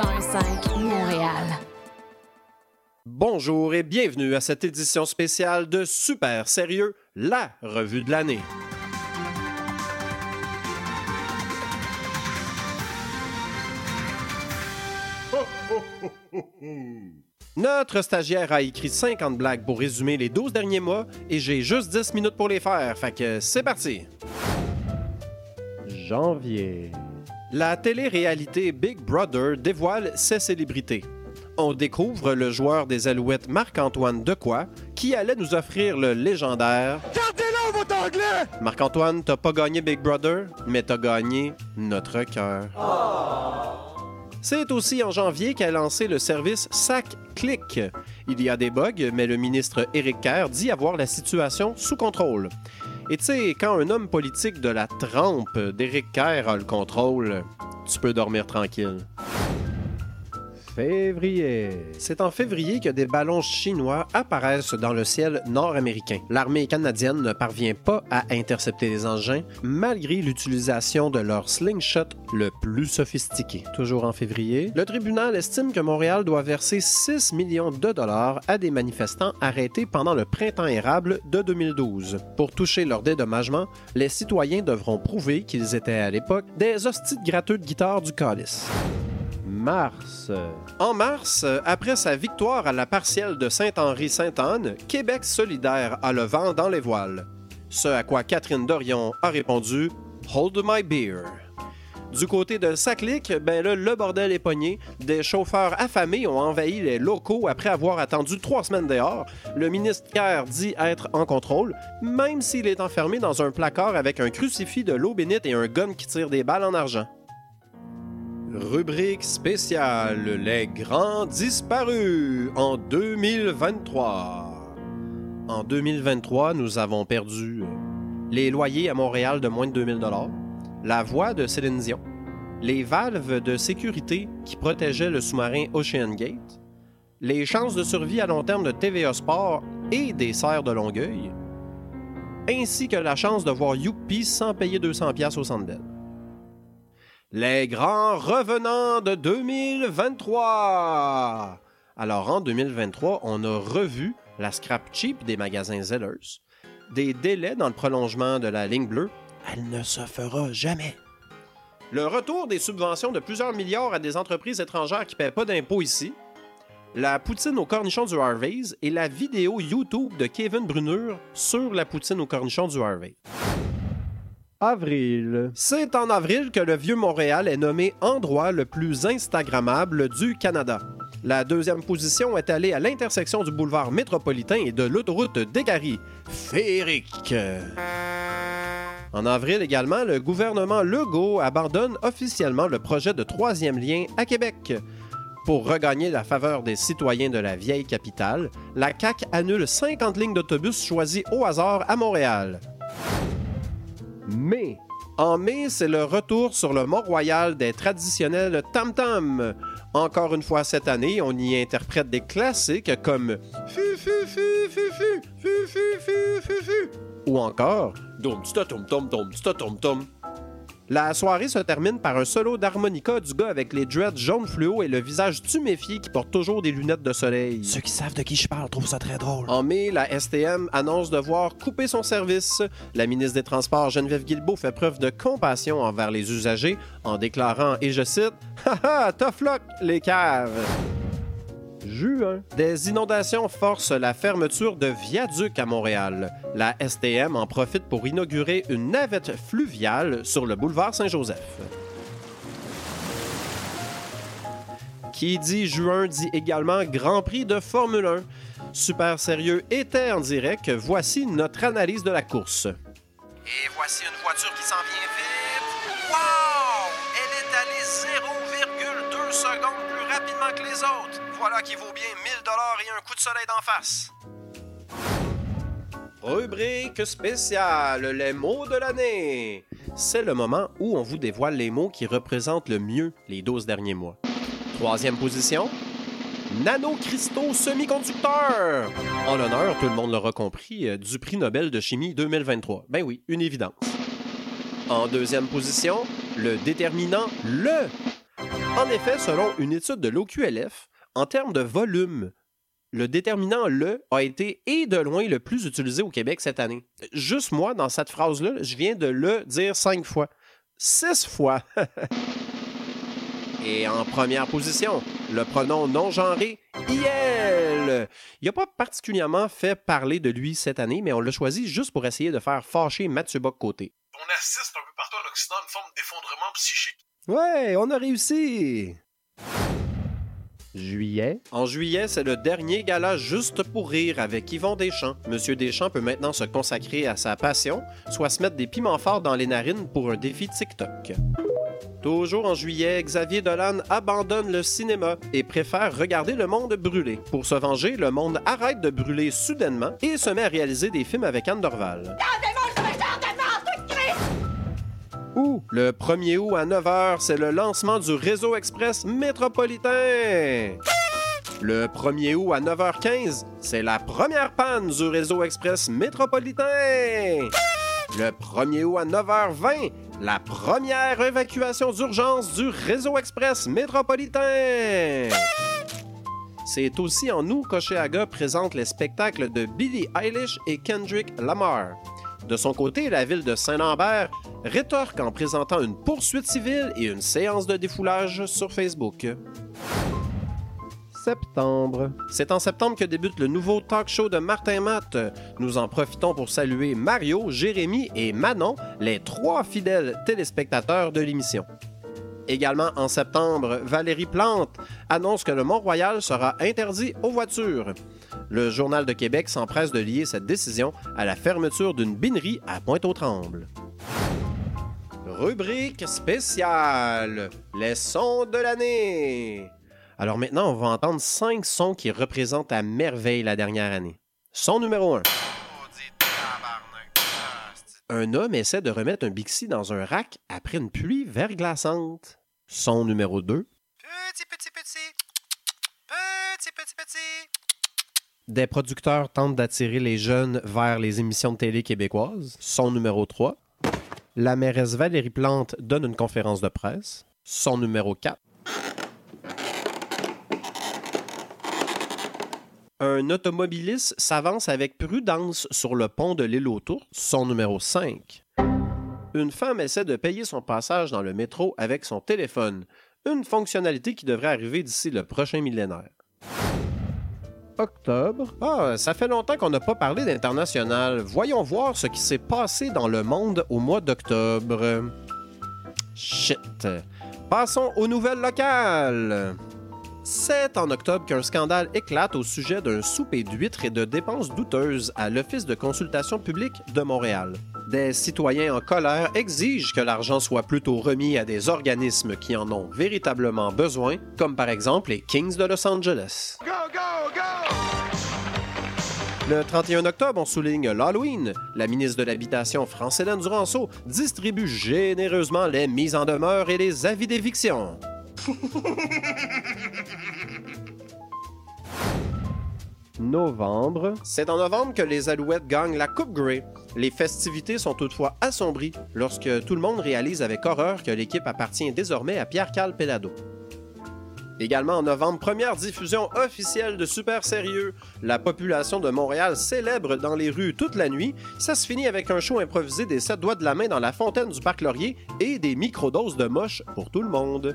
1015 Montréal. Bonjour et bienvenue à cette édition spéciale de Super Sérieux, la revue de l'année. Notre stagiaire a écrit 50 blagues pour résumer les 12 derniers mois et j'ai juste 10 minutes pour les faire, fait que c'est parti. Janvier. La télé-réalité Big Brother dévoile ses célébrités. On découvre le joueur des Alouettes Marc-Antoine Decoy qui allait nous offrir le légendaire Gardez-le, votre anglais! Marc-Antoine, t'as pas gagné Big Brother, mais t'as gagné notre cœur. C'est aussi en janvier qu'a lancé le service SAC Click. Il y a des bugs, mais le ministre Éric Kerr dit avoir la situation sous contrôle. Et tu sais, quand un homme politique de la trempe d'Éric Kerr a le contrôle, tu peux dormir tranquille. Février. C'est en février que des ballons chinois apparaissent dans le ciel nord-américain. L'armée canadienne ne parvient pas à intercepter les engins malgré l'utilisation de leur slingshot le plus sophistiqué. Toujours en février, le tribunal estime que Montréal doit verser 6 millions de dollars à des manifestants arrêtés pendant le printemps érable de 2012. Pour toucher leur dédommagement, les citoyens devront prouver qu'ils étaient à l'époque des hosties gratteux de guitare du calice mars. En mars, après sa victoire à la partielle de Saint-Henri-Sainte-Anne, Québec solidaire a le vent dans les voiles. Ce à quoi Catherine Dorion a répondu Hold my beer. Du côté de Saclic, ben là, le bordel est pogné. Des chauffeurs affamés ont envahi les locaux après avoir attendu trois semaines dehors. Le ministre Kerr dit être en contrôle, même s'il est enfermé dans un placard avec un crucifix de l'eau bénite et un gun qui tire des balles en argent. Rubrique spéciale Les grands disparus en 2023. En 2023, nous avons perdu euh, les loyers à Montréal de moins de 2000 la voix de Céline Dion, les valves de sécurité qui protégeaient le sous-marin Ocean Gate, les chances de survie à long terme de TVA Sport et des serres de Longueuil, ainsi que la chance de voir Youpi sans payer 200 pièces au Centre Bell. Les grands revenants de 2023. Alors en 2023, on a revu la scrap cheap des magasins Zellers, des délais dans le prolongement de la ligne bleue, elle ne se fera jamais. Le retour des subventions de plusieurs milliards à des entreprises étrangères qui paient pas d'impôts ici, la poutine aux cornichons du Harvey's et la vidéo YouTube de Kevin Brunur sur la poutine aux cornichons du Harvey's. C'est en avril que le vieux Montréal est nommé endroit le plus Instagrammable du Canada. La deuxième position est allée à l'intersection du boulevard métropolitain et de l'autoroute d'Égary. Féerique. En avril également, le gouvernement Legault abandonne officiellement le projet de troisième lien à Québec. Pour regagner la faveur des citoyens de la vieille capitale, la CAQ annule 50 lignes d'autobus choisies au hasard à Montréal. Mai. En mai, c'est le retour sur le Mont-Royal des traditionnels tam-tam. Encore une fois cette année, on y interprète des classiques comme ou encore tom. La soirée se termine par un solo d'harmonica du gars avec les dreads jaunes fluo et le visage tuméfié qui porte toujours des lunettes de soleil. Ceux qui savent de qui je parle trouvent ça très drôle. En mai, la STM annonce devoir couper son service. La ministre des Transports, Geneviève Guilbeault, fait preuve de compassion envers les usagers en déclarant, et je cite, Haha, tough luck, les caves! Juin. Des inondations forcent la fermeture de viaducs à Montréal. La STM en profite pour inaugurer une navette fluviale sur le boulevard Saint-Joseph. Qui dit juin dit également Grand Prix de Formule 1. Super sérieux était en direct. Voici notre analyse de la course. Et voici une voiture qui s'en vient vite. Wow! Elle est allée 0,2 plus rapidement que les autres. Voilà qui vaut bien 1000 dollars et un coup de soleil d'en face. Rubrique spéciale, les mots de l'année. C'est le moment où on vous dévoile les mots qui représentent le mieux les 12 derniers mois. Troisième position, nanocristaux semi-conducteurs. En l'honneur, tout le monde l'aura compris, euh, du prix Nobel de chimie 2023. Ben oui, une évidence. En deuxième position, le déterminant le. En effet, selon une étude de l'OQLF, en termes de volume, le déterminant le a été et de loin le plus utilisé au Québec cette année. Juste moi, dans cette phrase-là, je viens de le dire cinq fois. Six fois. et en première position, le pronom non genré, IL. Il n'a pas particulièrement fait parler de lui cette année, mais on l'a choisi juste pour essayer de faire fâcher Mathieu Bock côté. On assiste un Ouais, on a réussi! Juillet. En juillet, c'est le dernier gala Juste pour rire avec Yvon Deschamps. Monsieur Deschamps peut maintenant se consacrer à sa passion, soit se mettre des piments forts dans les narines pour un défi TikTok. Toujours en juillet, Xavier Dolan abandonne le cinéma et préfère regarder le monde brûler. Pour se venger, le monde arrête de brûler soudainement et se met à réaliser des films avec Anne Dorval. Le 1er août à 9h, c'est le lancement du réseau express métropolitain. Le 1er août à 9h15, c'est la première panne du réseau express métropolitain. Le 1er août à 9h20, la première évacuation d'urgence du réseau express métropolitain. C'est aussi en août qu'Oceaga présente les spectacles de Billie Eilish et Kendrick Lamar. De son côté, la ville de Saint-Lambert rétorque en présentant une poursuite civile et une séance de défoulage sur Facebook. Septembre. C'est en septembre que débute le nouveau talk show de Martin Matt. Nous en profitons pour saluer Mario, Jérémy et Manon, les trois fidèles téléspectateurs de l'émission. Également en septembre, Valérie Plante annonce que le Mont-Royal sera interdit aux voitures. Le Journal de Québec s'empresse de lier cette décision à la fermeture d'une binerie à Pointe-aux-Trembles. Rubrique spéciale Les sons de l'année. Alors maintenant, on va entendre cinq sons qui représentent à merveille la dernière année. Son numéro 1. Un homme essaie de remettre un Bixi dans un rack après une pluie verglaçante. Son numéro 2. Petit, petit, petit. Petit, petit, petit. Des producteurs tentent d'attirer les jeunes vers les émissions de télé québécoises. Son numéro 3. La mairesse Valérie Plante donne une conférence de presse. Son numéro 4. Un automobiliste s'avance avec prudence sur le pont de l'île autour. Son numéro 5. Une femme essaie de payer son passage dans le métro avec son téléphone. Une fonctionnalité qui devrait arriver d'ici le prochain millénaire. Ah, ça fait longtemps qu'on n'a pas parlé d'international. Voyons voir ce qui s'est passé dans le monde au mois d'octobre. Shit. Passons aux nouvelles locales. C'est en octobre qu'un scandale éclate au sujet d'un souper d'huîtres et de dépenses douteuses à l'Office de consultation publique de Montréal. Des citoyens en colère exigent que l'argent soit plutôt remis à des organismes qui en ont véritablement besoin, comme par exemple les Kings de Los Angeles. Le 31 octobre, on souligne l'Halloween. La ministre de l'Habitation, France-Hélène Duranceau, distribue généreusement les mises en demeure et les avis d'éviction. Novembre. C'est en novembre que les Alouettes gagnent la Coupe Grey. Les festivités sont toutefois assombries lorsque tout le monde réalise avec horreur que l'équipe appartient désormais à Pierre-Carl Pelado. Également en novembre, première diffusion officielle de Super Sérieux. La population de Montréal célèbre dans les rues toute la nuit. Ça se finit avec un show improvisé des sept doigts de la main dans la fontaine du Parc Laurier et des microdoses de moche pour tout le monde.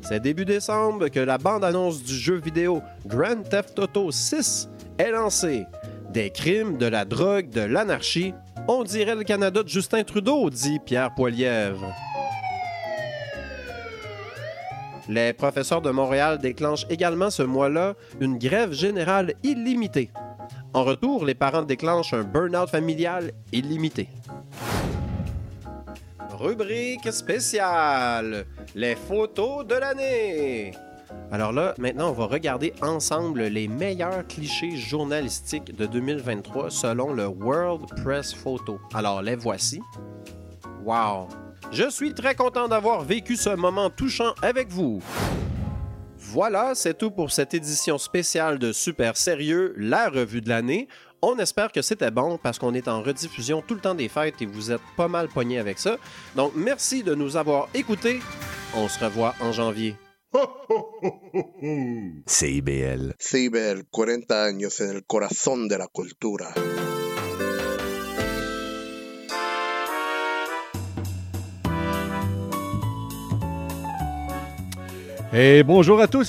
C'est début décembre que la bande-annonce du jeu vidéo Grand Theft Auto 6 est lancée. Des crimes, de la drogue, de l'anarchie. On dirait le Canada de Justin Trudeau, dit Pierre Poilièvre. Les professeurs de Montréal déclenchent également ce mois-là une grève générale illimitée. En retour, les parents déclenchent un burn-out familial illimité. Rubrique spéciale Les photos de l'année. Alors là, maintenant, on va regarder ensemble les meilleurs clichés journalistiques de 2023 selon le World Press Photo. Alors, les voici. Wow! Je suis très content d'avoir vécu ce moment touchant avec vous. Voilà, c'est tout pour cette édition spéciale de Super Sérieux, la revue de l'année. On espère que c'était bon parce qu'on est en rediffusion tout le temps des fêtes et vous êtes pas mal pognés avec ça. Donc, merci de nous avoir écoutés. On se revoit en janvier. CIBL. CIBL, 40 años en el corazón de la cultura. Et bonjour à tous,